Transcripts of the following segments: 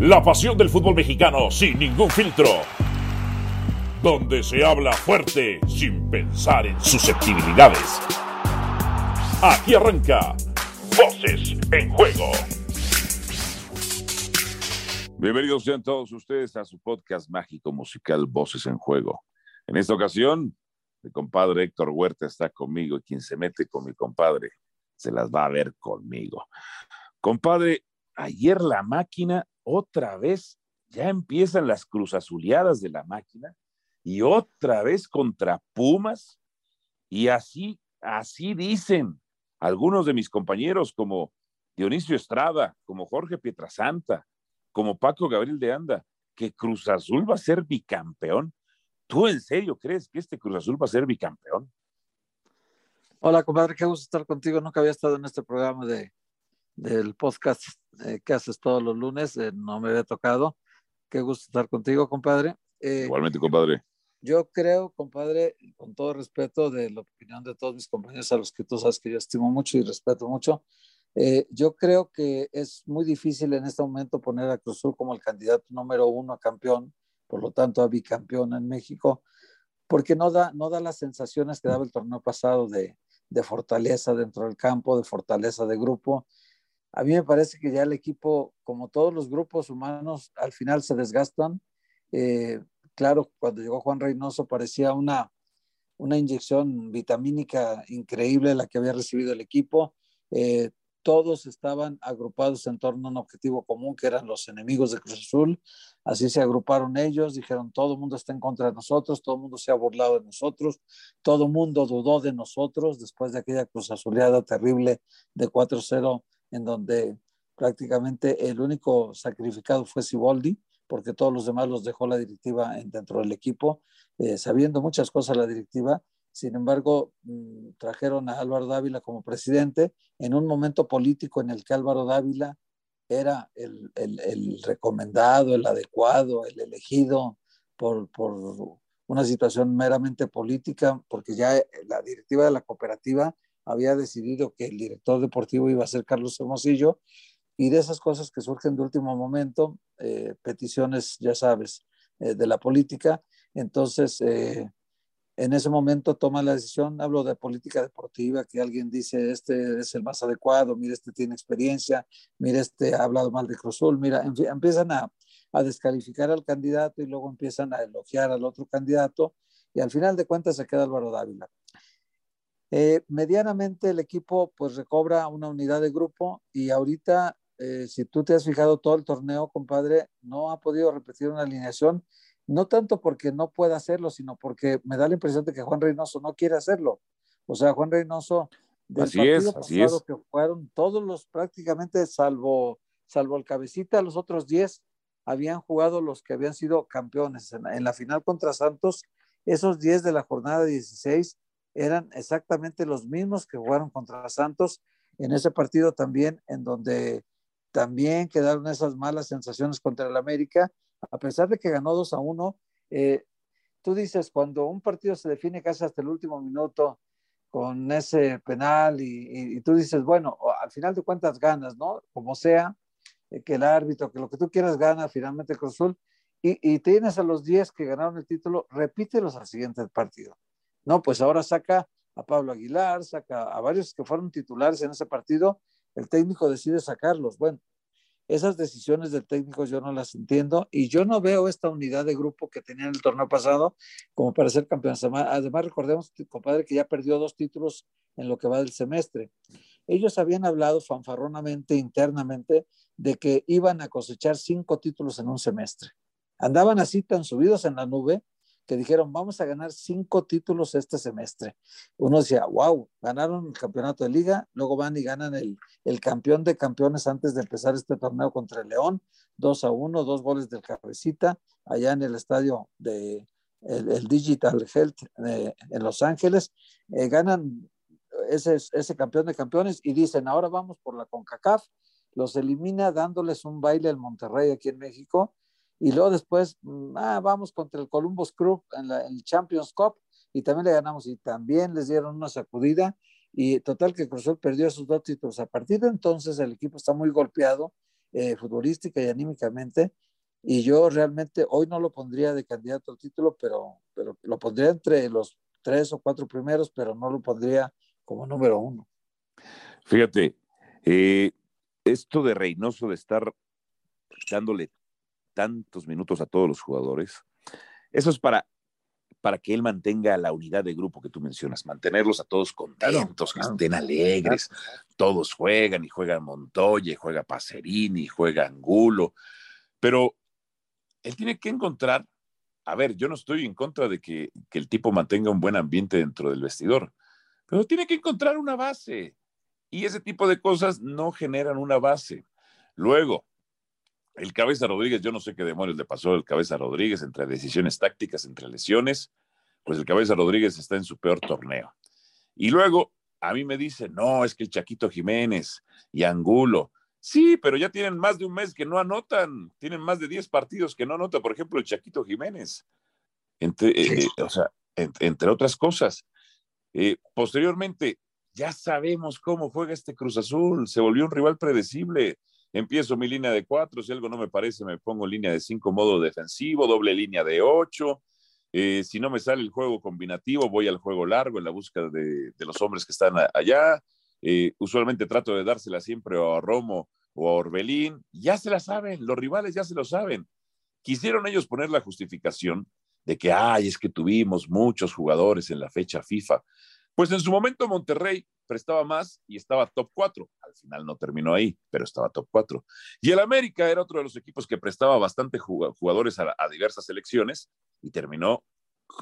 La pasión del fútbol mexicano sin ningún filtro. Donde se habla fuerte sin pensar en susceptibilidades. Aquí arranca Voces en Juego. Bienvenidos sean todos ustedes a su podcast mágico musical Voces en Juego. En esta ocasión, mi compadre Héctor Huerta está conmigo y quien se mete con mi compadre se las va a ver conmigo. Compadre, ayer la máquina otra vez, ya empiezan las cruzazuleadas de la máquina y otra vez contra Pumas y así, así dicen algunos de mis compañeros como Dionisio Estrada, como Jorge Pietrasanta, como Paco Gabriel de Anda, que Cruz Azul va a ser bicampeón. ¿Tú en serio crees que este Cruz Azul va a ser bicampeón? Hola, compadre, qué gusto estar contigo. Nunca había estado en este programa de, del podcast eh, que haces todos los lunes. Eh, no me había tocado. Qué gusto estar contigo, compadre. Eh, Igualmente, compadre. Yo creo, compadre, con todo respeto de la opinión de todos mis compañeros a los que tú sabes que yo estimo mucho y respeto mucho, yo creo que es muy difícil en este momento poner a Cruz Azul como el candidato número uno a campeón, por lo tanto a bicampeón en México, porque no da, no da las sensaciones que daba el torneo pasado de, de fortaleza dentro del campo, de fortaleza de grupo. A mí me parece que ya el equipo, como todos los grupos humanos, al final se desgastan. Eh, claro, cuando llegó Juan Reynoso parecía una, una inyección vitamínica increíble la que había recibido el equipo. Eh, todos estaban agrupados en torno a un objetivo común que eran los enemigos de Cruz Azul. Así se agruparon ellos, dijeron todo el mundo está en contra de nosotros, todo el mundo se ha burlado de nosotros, todo el mundo dudó de nosotros después de aquella Cruz Azuleada terrible de 4-0 en donde prácticamente el único sacrificado fue Siboldi, porque todos los demás los dejó la directiva dentro del equipo, eh, sabiendo muchas cosas la directiva, sin embargo, mm, trajeron a Álvaro Dávila como presidente en un momento político en el que Álvaro Dávila era el, recomendado, el adecuado, el elegido por, una situación meramente política, porque ya la directiva de la cooperativa había decidido que el director deportivo iba a ser Carlos Hermosillo, y de esas cosas que surgen de último momento, eh, peticiones, ya sabes, eh, de la política, entonces eh, en ese momento toma la decisión, hablo de política deportiva, que alguien dice, este es el más adecuado, mire, este tiene experiencia, mire, este ha hablado mal de Cruzul, mira, empiezan a, descalificar al candidato y luego empiezan a elogiar al otro candidato y al final de cuentas se queda Álvaro Dávila. Eh, medianamente el equipo pues recobra una unidad de grupo y ahorita, eh, si tú te has fijado todo el torneo, compadre, no ha podido repetir una alineación no tanto porque no pueda hacerlo, sino porque me da la impresión de que Juan Reynoso no quiere hacerlo. O sea, Juan Reynoso, del así partido pasado que fueron todos los prácticamente, salvo, salvo el cabecita, los otros 10 habían jugado los que habían sido campeones. En, la final contra Santos, esos 10 de la jornada 16 eran exactamente los mismos que jugaron contra Santos en ese partido también, en donde también quedaron esas malas sensaciones contra el América a pesar de que ganó 2 a 1, eh, tú dices, cuando un partido se define casi hasta el último minuto con ese penal y, tú dices, bueno, al final de cuentas ganas, ¿no? Como sea, eh, que el árbitro, que lo que tú quieras gana finalmente con Azul, y, y, tienes a los 10 que ganaron el título, repítelos al siguiente partido. No, pues ahora saca a Pablo Aguilar, saca a varios que fueron titulares en ese partido, el técnico decide sacarlos. Bueno, esas decisiones del técnico yo no las entiendo y yo no veo esta unidad de grupo que tenía en el torneo pasado como para ser campeón. Además, recordemos, compadre, que ya perdió dos títulos en lo que va del semestre. Ellos habían hablado fanfarronamente, internamente, de que iban a cosechar cinco títulos en un semestre. Andaban así tan subidos en la nube que dijeron, vamos a ganar cinco títulos este semestre. Uno decía, wow, ganaron el campeonato de liga, luego van y ganan el, el campeón de campeones antes de empezar este torneo contra el León, 2 a 1, dos goles del Cabecita, allá en el estadio de el, Digital Health eh, en Los Ángeles, eh, ganan ese, ese campeón de campeones y dicen, ahora vamos por la CONCACAF, los elimina dándoles un baile al Monterrey aquí en México y luego después, mm, ah, vamos contra el Columbus Crew en, la, el Champions Cup y también le ganamos y también les dieron una sacudida y total que Cruzul perdió esos dos títulos. A partir de entonces el equipo está muy golpeado eh, futbolística y anímicamente. Y yo realmente hoy no lo pondría de candidato al título, pero, pero lo pondría entre los tres o cuatro primeros, pero no lo pondría como número uno. Fíjate, eh, esto de Reynoso de estar dándole tantos minutos a todos los jugadores, eso es para, para que él mantenga la unidad de grupo que tú mencionas, mantenerlos a todos contentos, que estén alegres, todos juegan y juegan Montoya, y juega Pacerini, y juega Angulo, pero él tiene que encontrar, a ver, yo no estoy en contra de que, que el tipo mantenga un buen ambiente dentro del vestidor, pero tiene que encontrar una base. Y ese tipo de cosas no generan una base. Luego, el Cabeza Rodríguez, yo no sé qué demonios le pasó al Cabeza Rodríguez entre decisiones tácticas, entre lesiones, pues el Cabeza Rodríguez está en su peor torneo. Y luego a mí me dice, no, es que el Chaquito Jiménez y Angulo, sí, pero ya tienen más de un mes que no anotan, tienen más de 10 partidos que no anotan, por ejemplo, el Chaquito Jiménez, entre, eh, eh, o sea, entre otras cosas. Eh, posteriormente, ya sabemos cómo juega este Cruz Azul, se volvió un rival predecible empiezo mi línea de cuatro, si algo no me parece, me pongo línea de cinco modo defensivo, doble línea de ocho. Eh, si no me sale el juego combinativo, voy al juego largo en la búsqueda de, los hombres que están allá. Eh, usualmente trato de dársela siempre a Romo o a Orbelín. Ya se la saben, los rivales ya se lo saben. Quisieron ellos poner la justificación de que, ay, es que tuvimos muchos jugadores en la fecha FIFA. Pues en su momento Monterrey prestaba más y estaba top 4. Al final no terminó ahí, pero estaba top 4. Y el América era otro de los equipos que prestaba bastante jugadores a, diversas selecciones y terminó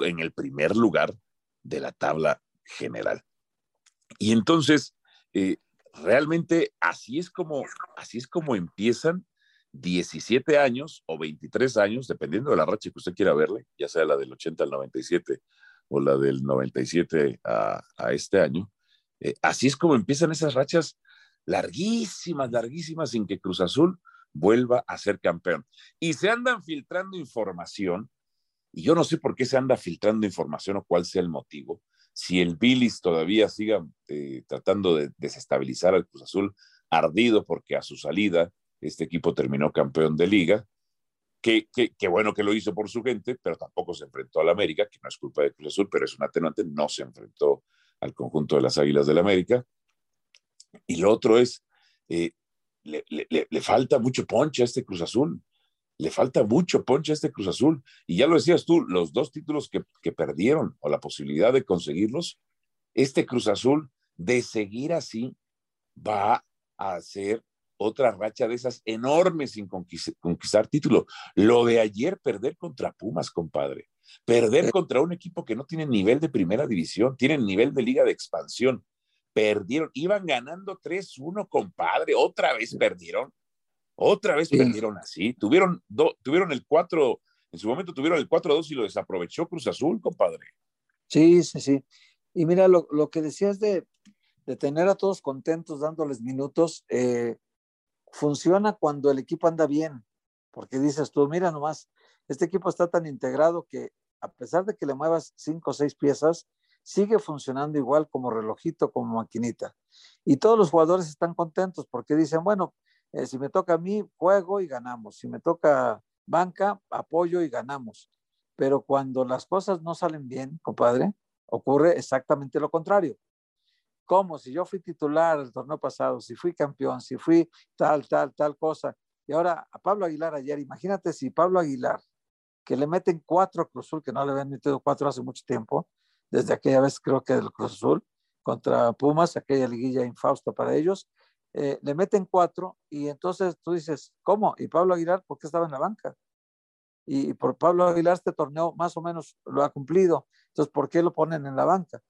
en el primer lugar de la tabla general. Y entonces, eh, realmente así es como, así es como empiezan 17 años o 23 años, dependiendo de la racha que usted quiera verle, ya sea la del 80 al 97 o la del 97 a, a este año. Eh, así es como empiezan esas rachas larguísimas, larguísimas, sin que Cruz Azul vuelva a ser campeón. Y se andan filtrando información, y yo no sé por qué se anda filtrando información o cuál sea el motivo. Si el Billis todavía siga eh, tratando de desestabilizar al Cruz Azul, ardido porque a su salida este equipo terminó campeón de liga, Qué, bueno que lo hizo por su gente, pero tampoco se enfrentó al América, que no es culpa de Cruz Azul, pero es un atenuante, no se enfrentó al conjunto de las Águilas del América. Y lo otro es, eh, le, falta mucho ponche a este Cruz Azul, le falta mucho ponche a este Cruz Azul. Y ya lo decías tú, los dos títulos que, que perdieron o la posibilidad de conseguirlos, este Cruz Azul, de seguir así, va a ser otra racha de esas enormes sin conquistar, título. Lo de ayer, perder contra Pumas, compadre. Perder contra un equipo que no tiene nivel de primera división, tienen nivel de liga de expansión. Perdieron, iban ganando 3-1, compadre. Otra vez perdieron. Otra vez perdieron así. Tuvieron, tuvieron el 4, en su momento tuvieron el 4-2 y lo desaprovechó Cruz Azul, compadre. Sí, sí, sí. Y mira, lo, lo que decías de, de, tener a todos contentos dándoles minutos, eh, funciona cuando el equipo anda bien, porque dices tú, mira nomás, este equipo está tan integrado que a pesar de que le muevas cinco o seis piezas, sigue funcionando igual como relojito, como maquinita. Y todos los jugadores están contentos porque dicen, bueno, eh, si me toca a mí, juego y ganamos. Si me toca banca, apoyo y ganamos. Pero cuando las cosas no salen bien, compadre, ocurre exactamente lo contrario. ¿Cómo? Si yo fui titular el torneo pasado, si fui campeón, si fui tal, tal, tal cosa. Y ahora a Pablo Aguilar ayer, imagínate si Pablo Aguilar, que le meten cuatro a Cruz Azul, que no le habían metido cuatro hace mucho tiempo, desde aquella vez creo que del Cruz Azul, contra Pumas, aquella liguilla infausta para ellos, eh, le meten cuatro y entonces tú dices, ¿cómo? ¿Y Pablo Aguilar por qué estaba en la banca? Y por Pablo Aguilar este torneo más o menos lo ha cumplido, entonces ¿por qué lo ponen en la banca?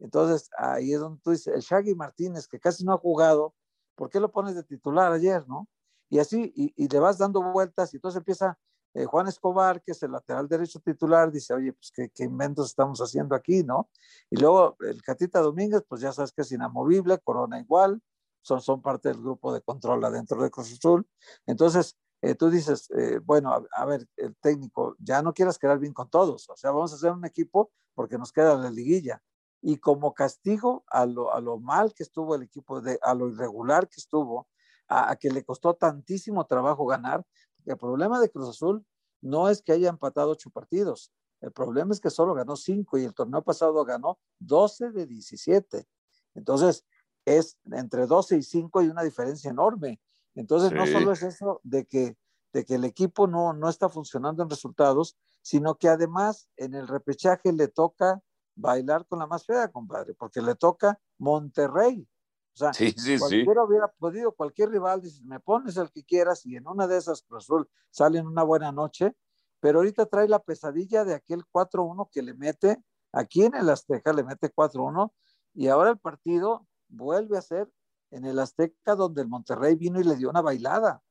Entonces, ahí es donde tú dices, el Shaggy Martínez, que casi no ha jugado, ¿por qué lo pones de titular ayer, no? Y así, y, le vas dando vueltas, y entonces empieza eh, Juan Escobar, que es el lateral derecho titular, dice, oye, pues ¿qué, qué, inventos estamos haciendo aquí, ¿no? Y luego el Catita Domínguez, pues ya sabes que es inamovible, Corona igual, son, son parte del grupo de control adentro de Cruz Azul. Entonces, eh, tú dices, eh, bueno, a, a, ver, el técnico, ya no quieras quedar bien con todos, o sea, vamos a hacer un equipo porque nos queda la liguilla y como castigo a lo, a lo mal que estuvo el equipo, de, a lo irregular que estuvo, a, que le costó tantísimo trabajo ganar. El problema de Cruz Azul no es que haya empatado ocho partidos, el problema es que solo ganó cinco y el torneo pasado ganó 12 de 17. Entonces, es entre 12 y 5 hay una diferencia enorme. Entonces, no solo es eso de que, de que el equipo no, no está funcionando en resultados, sino que además en el repechaje le toca bailar con la más fea, compadre, porque le toca Monterrey. O sea, sí, sí, cualquiera hubiera podido, cualquier rival, dice, me pones el que quieras y en una de esas Cruz Azul sale en una buena noche, pero ahorita trae la pesadilla de aquel 4-1 que le mete, aquí en el Azteca le mete 4-1 y ahora el partido vuelve a ser en el Azteca donde el Monterrey vino y le dio una bailada,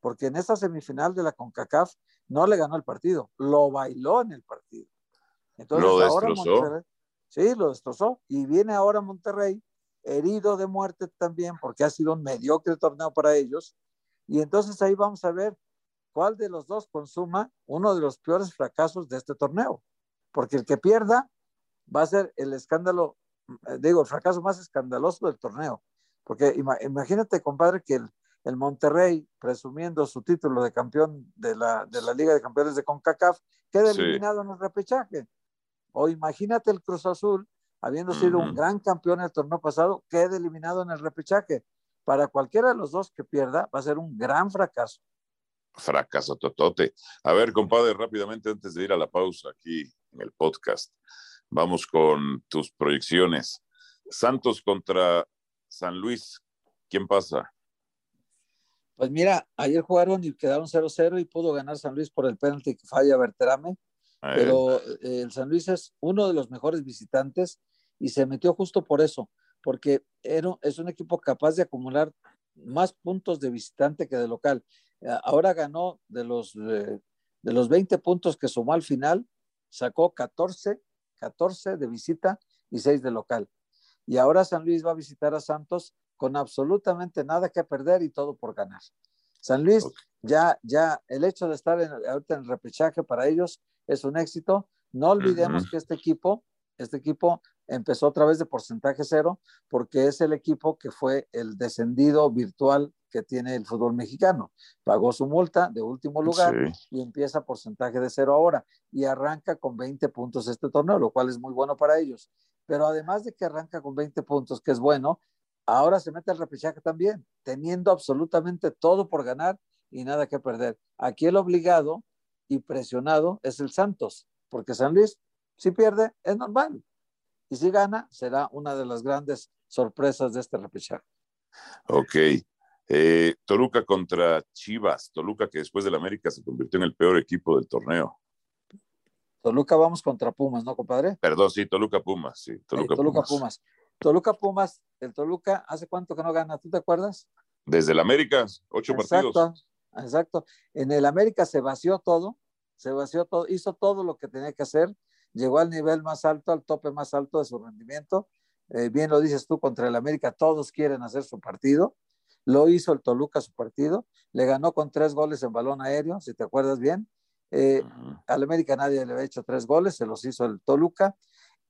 porque en esa semifinal de la CONCACAF no le ganó el partido, lo bailó en el partido. Entonces, lo destrozó. Sí, lo destrozó. Y viene ahora Monterrey herido de muerte también, porque ha sido un mediocre torneo para ellos. Y entonces ahí vamos a ver cuál de los dos consuma uno de los peores fracasos de este torneo. Porque el que pierda va a ser el escándalo, eh, digo, el fracaso más escandaloso del torneo. Porque imagínate, compadre, que el, el Monterrey, presumiendo su título de campeón de la, de la Liga de Campeones de CONCACAF, queda eliminado en el repechaje. O imagínate el Cruz Azul, habiendo sido un gran campeón el torneo pasado, queda eliminado en el repechaje. Para cualquiera de los dos que pierda, va a ser un gran fracaso. Fracaso totote. A ver, compadre, rápidamente antes de ir a la pausa aquí en el podcast, vamos con tus proyecciones. Santos contra San Luis, ¿quién pasa? Pues mira, ayer jugaron y quedaron 0-0 y pudo ganar San Luis por el penalti que falla Berterame, pero eh, el San Luis es uno de los mejores visitantes y se metió justo por eso, porque era, es un equipo capaz de acumular más puntos de visitante que de local. Eh, ahora ganó de los, eh, de los 20 puntos que sumó al final, sacó 14, 14 de visita y 6 de local. Y ahora San Luis va a visitar a Santos con absolutamente nada que perder y todo por ganar. San Luis, ya, ya el hecho de estar en, ahorita en el repechaje para ellos es un éxito. No olvidemos que este equipo, este equipo empezó otra vez de porcentaje cero porque es el equipo que fue el descendido virtual que tiene el fútbol mexicano. Pagó su multa de último lugar y empieza porcentaje de cero ahora y arranca con 20 puntos este torneo, lo cual es muy bueno para ellos. Pero además de que arranca con 20 puntos, que es bueno, ahora se mete al repechaje también, teniendo absolutamente todo por ganar y nada que perder. Aquí el obligado y presionado es el Santos, porque San Luis, si pierde, es normal. Y si gana, será una de las grandes sorpresas de este repechaje. Ok. Eh, Toluca contra Chivas. Toluca que después del América se convirtió en el peor equipo del torneo. Toluca vamos contra Pumas, ¿no, compadre? Perdón, sí, Toluca Pumas, sí. Toluca, Pumas. Toluca Pumas, el Toluca, ¿hace cuánto que no gana? ¿Tú te acuerdas? Desde el América, ocho partidos. Exacto. En el América se vació todo, se vació todo, hizo todo lo que tenía que hacer, llegó al nivel más alto, al tope más alto de su rendimiento. Eh, bien lo dices tú, contra el América todos quieren hacer su partido. Lo hizo el Toluca su partido, le ganó con tres goles en balón aéreo, si te acuerdas bien. Eh, al América nadie le había hecho tres goles, se los hizo el Toluca.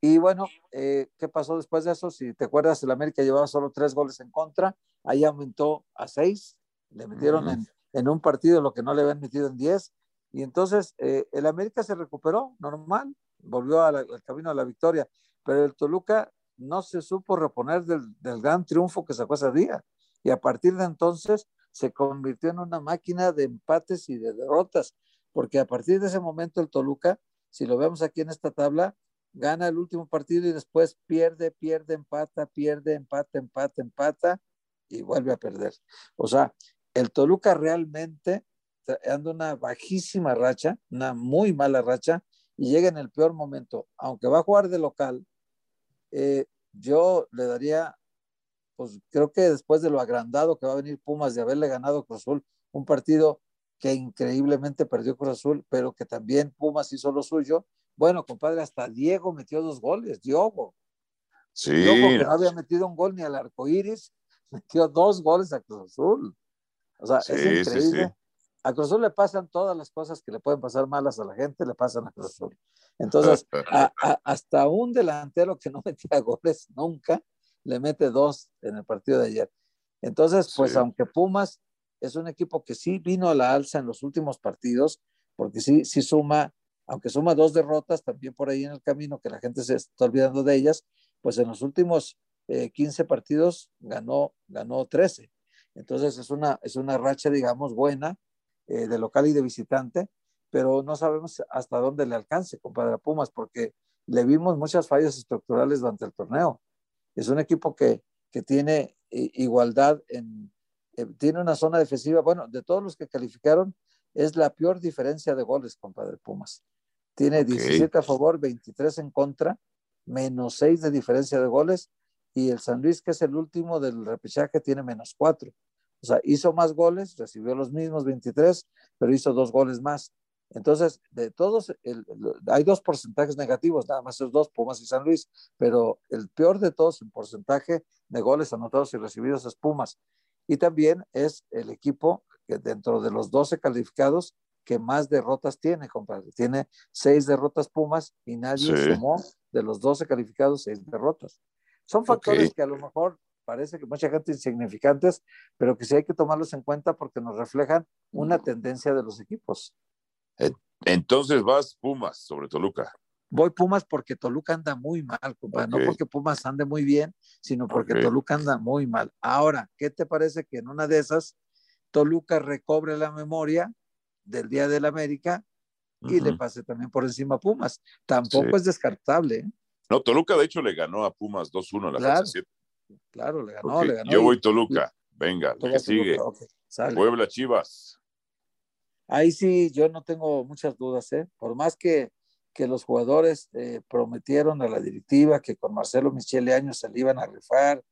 Y bueno, eh, ¿qué pasó después de eso? Si te acuerdas, el América llevaba solo tres goles en contra, ahí aumentó a seis, le metieron en, un partido lo que no le habían metido en diez, y entonces eh, el América se recuperó normal, volvió al camino a la victoria, pero el Toluca no se supo reponer del, del gran triunfo que sacó ese día, y a partir de entonces se convirtió en una máquina de empates y de derrotas, porque a partir de ese momento el Toluca, si lo vemos aquí en esta tabla, gana el último partido y después pierde, pierde, empata, pierde, empata, empata, empata y vuelve a perder. O sea, el Toluca realmente anda una bajísima racha, una muy mala racha y llega en el peor momento. Aunque va a jugar de local, eh, yo le daría, pues creo que después de lo agrandado que va a venir Pumas de haberle ganado Cruz Azul, un partido que increíblemente perdió Cruz Azul, pero que también Pumas hizo lo suyo, bueno, compadre, hasta Diego metió dos goles, Diogo. Sí. Diogo que no había metido un gol ni al arco iris, metió dos goles a Cruz Azul. O sea, es increíble. a Cruz Azul le pasan todas las cosas que le pueden pasar malas a la gente, le pasan a Cruz Azul. Entonces, hasta un delantero que no metía goles nunca, le mete dos en el partido de ayer. Entonces, pues aunque Pumas es un equipo que sí vino a la alza en los últimos partidos, porque sí, sí suma, aunque suma dos derrotas también por ahí en el camino, que la gente se está olvidando de ellas, pues en los últimos 15 eh, partidos ganó, ganó 13. Entonces es una, es una racha, digamos, buena eh, de local y de visitante, pero no sabemos hasta dónde le alcance, compadre Pumas, porque le vimos muchas fallas estructurales durante el torneo. Es un equipo que, que tiene igualdad en, eh, tiene una zona defensiva, bueno, de todos los que calificaron, es la peor diferencia de goles, compadre Pumas. Tiene 17 a favor, 23 en contra, menos 6 de diferencia de goles, y el San Luis, que es el último del repechaje, tiene menos 4. O sea, hizo más goles, recibió los mismos 23, pero hizo dos goles más. Entonces, de todos, hay dos porcentajes negativos, nada más esos dos, Pumas y San Luis, pero el peor de todos en porcentaje de goles anotados y recibidos es Pumas. Y también es el equipo que dentro de los 12 calificados que más derrotas tiene, compadre. Tiene seis derrotas Pumas y nadie sumó de los 12 calificados seis derrotas. Son factores que a lo mejor parece que mucha gente insignificantes, pero que sí hay que tomarlos en cuenta porque nos reflejan una tendencia de los equipos. Entonces vas Pumas sobre Toluca. Voy Pumas porque Toluca anda muy mal, compadre. No porque Pumas ande muy bien, sino porque Toluca anda muy mal. Ahora, ¿qué te parece que en una de esas Toluca recobre la memoria del Día del América y le pase también por encima a Pumas? Tampoco es descartable. ¿eh? No, Toluca de hecho le ganó a Pumas 2-1 la claro, Claro, le ganó, le ganó. Yo voy Toluca. Venga, que sigue. Puebla Chivas. Ahí sí, yo no tengo muchas dudas, ¿eh? Por más que, que los jugadores eh, prometieron a la directiva que con Marcelo Michele Años se le iban a rifar,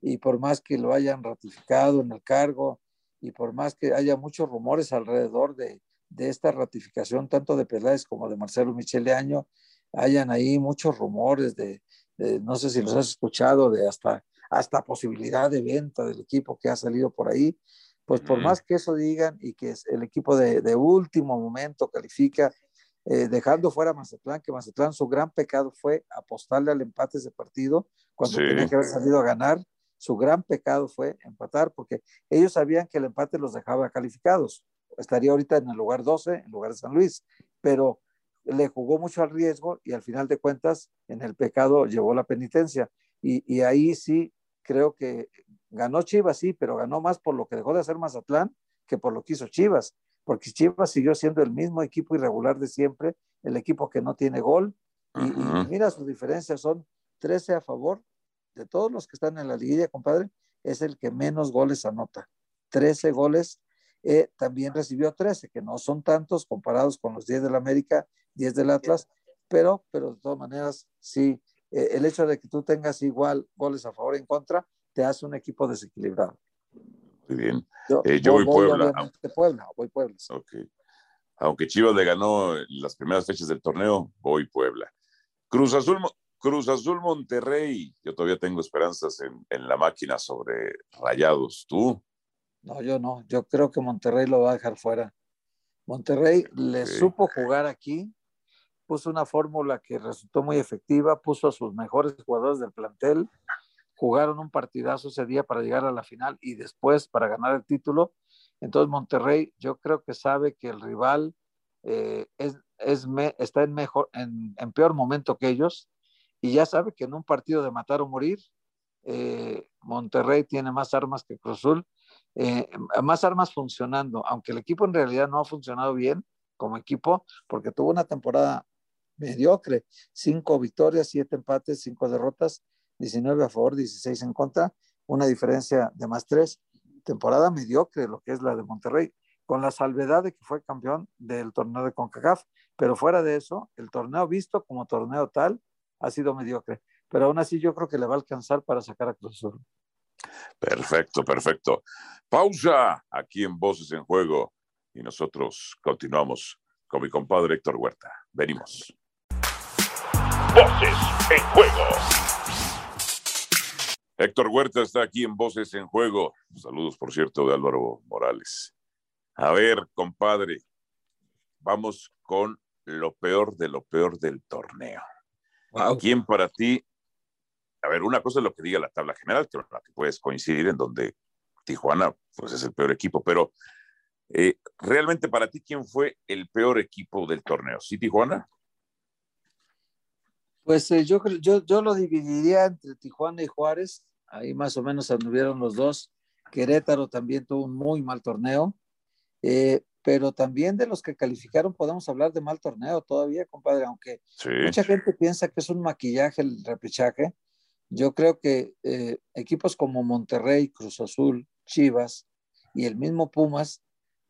y por más que lo hayan ratificado en el cargo, y por más que haya muchos rumores alrededor de, de esta ratificación, tanto de Peláez como de Marcelo Michele Año, hayan ahí muchos rumores de, de, no sé si los has escuchado, de hasta, hasta posibilidad de venta del equipo que ha salido por ahí pues por más que eso digan y que el equipo de, último momento califica, eh, dejando fuera a Mazatlán, que Mazatlán su gran pecado fue apostarle al empate ese partido cuando tenía que haber salido a ganar. Su gran pecado fue empatar porque ellos sabían que el empate los dejaba calificados. Estaría ahorita en el lugar 12, en lugar de San Luis, pero le jugó mucho al riesgo y al final de cuentas en el pecado llevó la penitencia. Y, y ahí sí creo que Ganó Chivas, sí, pero ganó más por lo que dejó de hacer Mazatlán que por lo que hizo Chivas, porque Chivas siguió siendo el mismo equipo irregular de siempre, el equipo que no tiene gol. Y, mira, sus diferencias son 13 a favor de todos los que están en la liguilla, compadre, es el que menos goles anota. 13 goles, eh, también recibió 13, que no son tantos comparados con los 10 del América, 10 del Atlas, pero, pero de todas maneras, sí, eh, el hecho de que tú tengas igual goles a favor y en contra, te hace un equipo desequilibrado. Muy bien. Yo, eh, voy, Puebla. Puebla, voy Puebla. Aunque Chivas le ganó las primeras fechas del torneo, voy Puebla. Cruz Azul, Cruz Azul Monterrey. Yo todavía tengo esperanzas en, en, la máquina sobre Rayados. ¿Tú? No, yo no. Yo creo que Monterrey lo va a dejar fuera. Monterrey le supo jugar aquí, puso una fórmula que resultó muy efectiva, puso a sus mejores jugadores del plantel, jugaron un partidazo ese día para llegar a la final y después para ganar el título. Entonces Monterrey yo creo que sabe que el rival eh, es, es está en, mejor, en, en, peor momento que ellos y ya sabe que en un partido de matar o morir, eh, Monterrey tiene más armas que Cruzul, eh, más armas funcionando, aunque el equipo en realidad no ha funcionado bien como equipo porque tuvo una temporada mediocre, cinco victorias, siete empates, cinco derrotas, 19 a favor, 16 en contra, una diferencia de más tres. Temporada mediocre, lo que es la de Monterrey, con la salvedad de que fue campeón del torneo de CONCACAF, pero fuera de eso, el torneo visto como torneo tal ha sido mediocre, pero aún así yo creo que le va a alcanzar para sacar a Cruz Azul. Perfecto, perfecto. Pausa aquí en Voces en Juego y nosotros continuamos con mi compadre Héctor Huerta. Venimos. Voces en Juego. Héctor Huerta está aquí en Voces en Juego. Saludos, por cierto, de Álvaro Morales. A ver, compadre, vamos con lo peor de lo peor del torneo. ¿Quién para ti? A ver, una cosa es lo que diga la tabla general, que, la que puedes coincidir en donde Tijuana, pues es el peor equipo, pero eh, realmente para ti, ¿quién fue el peor equipo del torneo? ¿Sí, Tijuana? Pues eh, yo, yo, yo lo dividiría entre Tijuana y Juárez, ahí más o menos anduvieron los dos. Querétaro también tuvo un muy mal torneo, eh, pero también de los que calificaron podemos hablar de mal torneo todavía, compadre, aunque mucha gente piensa que es un maquillaje el repechaje. Yo creo que equipos como Monterrey, Cruz Azul, Chivas y el mismo Pumas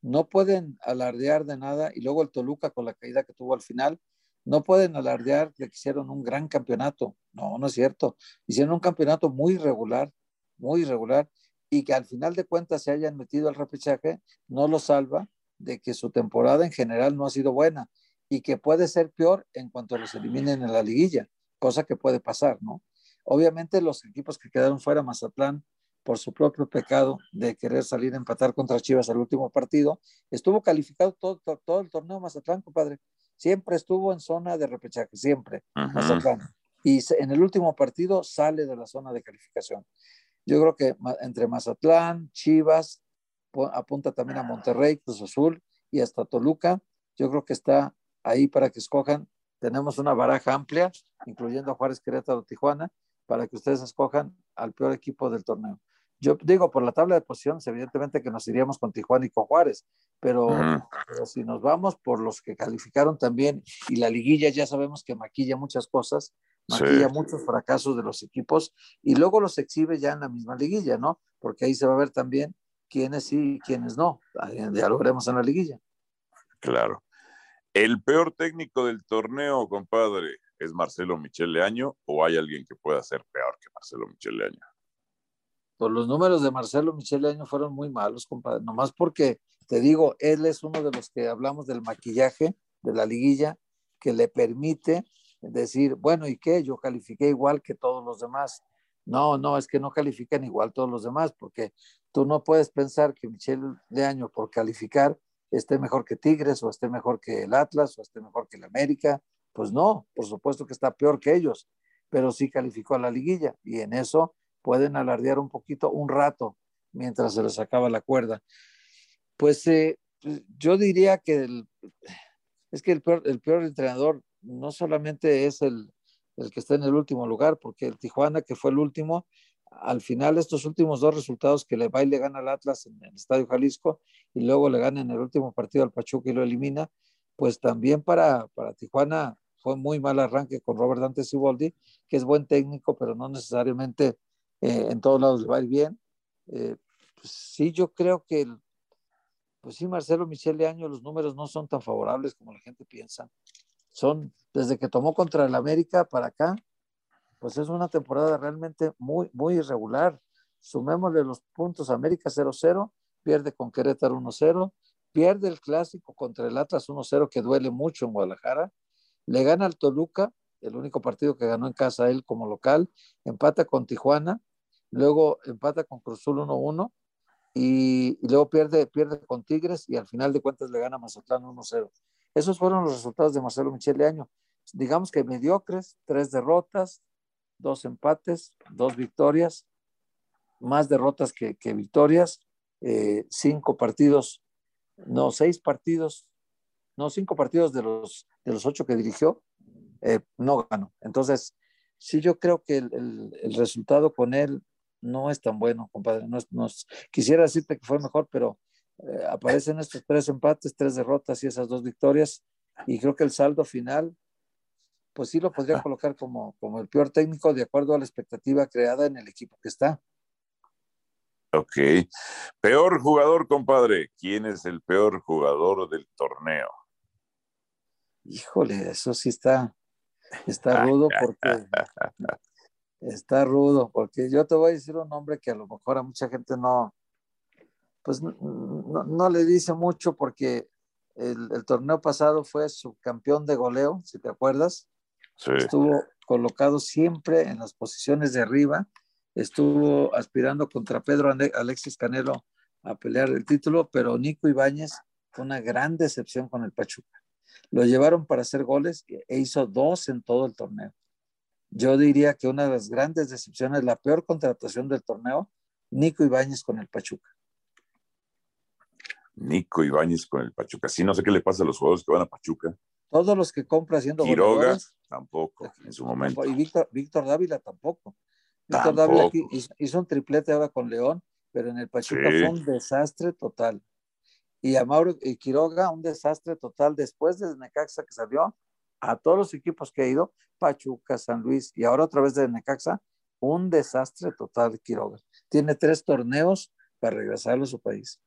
no pueden alardear de nada y luego el Toluca con la caída que tuvo al final, no pueden alardear de que hicieron un gran campeonato. No, no es cierto. Hicieron un campeonato muy irregular, muy irregular y que al final de cuentas se hayan metido al repechaje no lo salva de que su temporada en general no ha sido buena y que puede ser peor en cuanto los eliminen en la liguilla, cosa que puede pasar, ¿no? Obviamente los equipos que quedaron fuera, Mazatlán, por su propio pecado de querer salir a empatar contra Chivas al último partido, estuvo calificado todo, todo, el torneo Mazatlán, compadre. Siempre estuvo en zona de repechaje, siempre, Mazatlán. Y en el último partido sale de la zona de calificación. Yo creo que entre Mazatlán, Chivas, apunta también a Monterrey, Cruz Azul y hasta Toluca. Yo creo que está ahí para que escojan. Tenemos una baraja amplia, incluyendo a Juárez, Querétaro, Tijuana, para que ustedes escojan al peor equipo del torneo. Yo digo, por la tabla de posiciones, evidentemente que nos iríamos con Tijuana y con Juárez, pero, si nos vamos por los que calificaron también, y la liguilla ya sabemos que maquilla muchas cosas, maquilla muchos fracasos de los equipos, y luego los exhibe ya en la misma liguilla, ¿no? Porque ahí se va a ver también quiénes sí y quiénes no. Ya lo veremos en la liguilla. Claro. El peor técnico del torneo, compadre, ¿es Marcelo Michele Año o hay alguien que pueda ser peor que Marcelo Michele Año? Pues los números de Marcelo Michele Año fueron muy malos, compadre, nomás porque te digo, él es uno de los que hablamos del maquillaje de la liguilla que le permite decir, bueno, ¿y qué? Yo califiqué igual que todos los demás. No, no, es que no califican igual todos los demás, porque tú no puedes pensar que Michelle de Año por calificar esté mejor que Tigres o esté mejor que el Atlas o esté mejor que el América. Pues no, por supuesto que está peor que ellos, pero sí calificó a la liguilla y en eso pueden alardear un poquito, un rato, mientras se les acaba la cuerda. Pues eh, yo diría que es que el peor, entrenador no solamente es el, el que está en el último lugar, porque el Tijuana, que fue el último, al final estos últimos dos resultados que le va y le gana al Atlas en el Estadio Jalisco y luego le gana en el último partido al Pachuca y lo elimina, pues también para, para Tijuana fue muy mal arranque con Robert Dante Siboldi, que es buen técnico, pero no necesariamente eh, en todos lados le va a ir bien. Eh, pues sí, yo creo que, pues sí, Marcelo Michele Año, los números no son tan favorables como la gente piensa. Son, desde que tomó contra el América para acá, pues es una temporada realmente muy, muy irregular. Sumémosle los puntos, América 0-0, pierde con Querétaro 1-0, pierde el clásico contra el Atlas 1-0, que duele mucho en Guadalajara, le gana al Toluca, el único partido que ganó en casa él como local, empata con Tijuana, luego empata con Cruzul 1-1 y, luego pierde, pierde con Tigres y al final de cuentas le gana Mazatlán 1-0. Esos fueron los resultados de Marcelo Michele Año. Digamos que mediocres, tres derrotas, dos empates, dos victorias, más derrotas que, victorias, eh, cinco partidos, no, seis partidos, no, cinco partidos de los, de los ocho que dirigió, eh, no ganó. Entonces, sí, yo creo que el, el, resultado con él no es tan bueno, compadre. No, quisiera decirte que fue mejor, pero eh, aparecen estos tres empates, tres derrotas y esas dos victorias. Y creo que el saldo final, pues sí lo podría colocar como, como el peor técnico de acuerdo a la expectativa creada en el equipo que está. Ok. Peor jugador, compadre. ¿Quién es el peor jugador del torneo? Híjole, eso sí está, Está rudo porque está rudo porque yo te voy a decir un nombre que a lo mejor a mucha gente no, pues no, le dice mucho porque el, torneo pasado fue subcampeón de goleo, si te acuerdas. Estuvo colocado siempre en las posiciones de arriba, estuvo aspirando contra Pedro Alexis Canelo a pelear el título, pero Nico Ibáñez fue una gran decepción con el Pachuca. Lo llevaron para hacer goles e hizo dos en todo el torneo. Yo diría que una de las grandes decepciones, la peor contratación del torneo, Nico Ibáñez con el Pachuca. Nico Ibáñez con el Pachuca. Sí, no sé qué le pasa a los jugadores que van a Pachuca. Todos los que compra haciendo Quiroga tampoco, en su momento. Y Víctor, Víctor Dávila tampoco. Víctor Dávila hizo, un triplete ahora con León, pero en el Pachuca fue un desastre total. Y a Mauro y Quiroga, un desastre total después de Necaxa que salió a todos los equipos que ha ido, Pachuca, San Luis y ahora otra vez de Necaxa, un desastre total Quiroga. Tiene tres torneos para regresar a su país.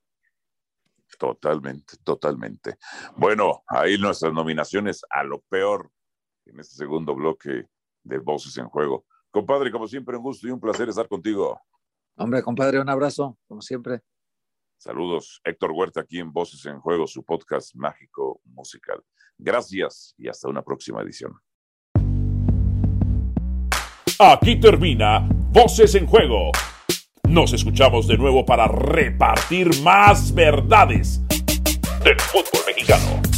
Totalmente, totalmente. Bueno, ahí nuestras nominaciones a lo peor en este segundo bloque de Voces en Juego. Compadre, como siempre, un gusto y un placer estar contigo. Hombre, compadre, un abrazo, como siempre. Saludos, Héctor Huerta aquí en Voces en Juego, su podcast mágico musical. Gracias y hasta una próxima edición. Aquí termina Voces en Juego nos escuchamos de nuevo para repartir más verdades del fútbol mexicano.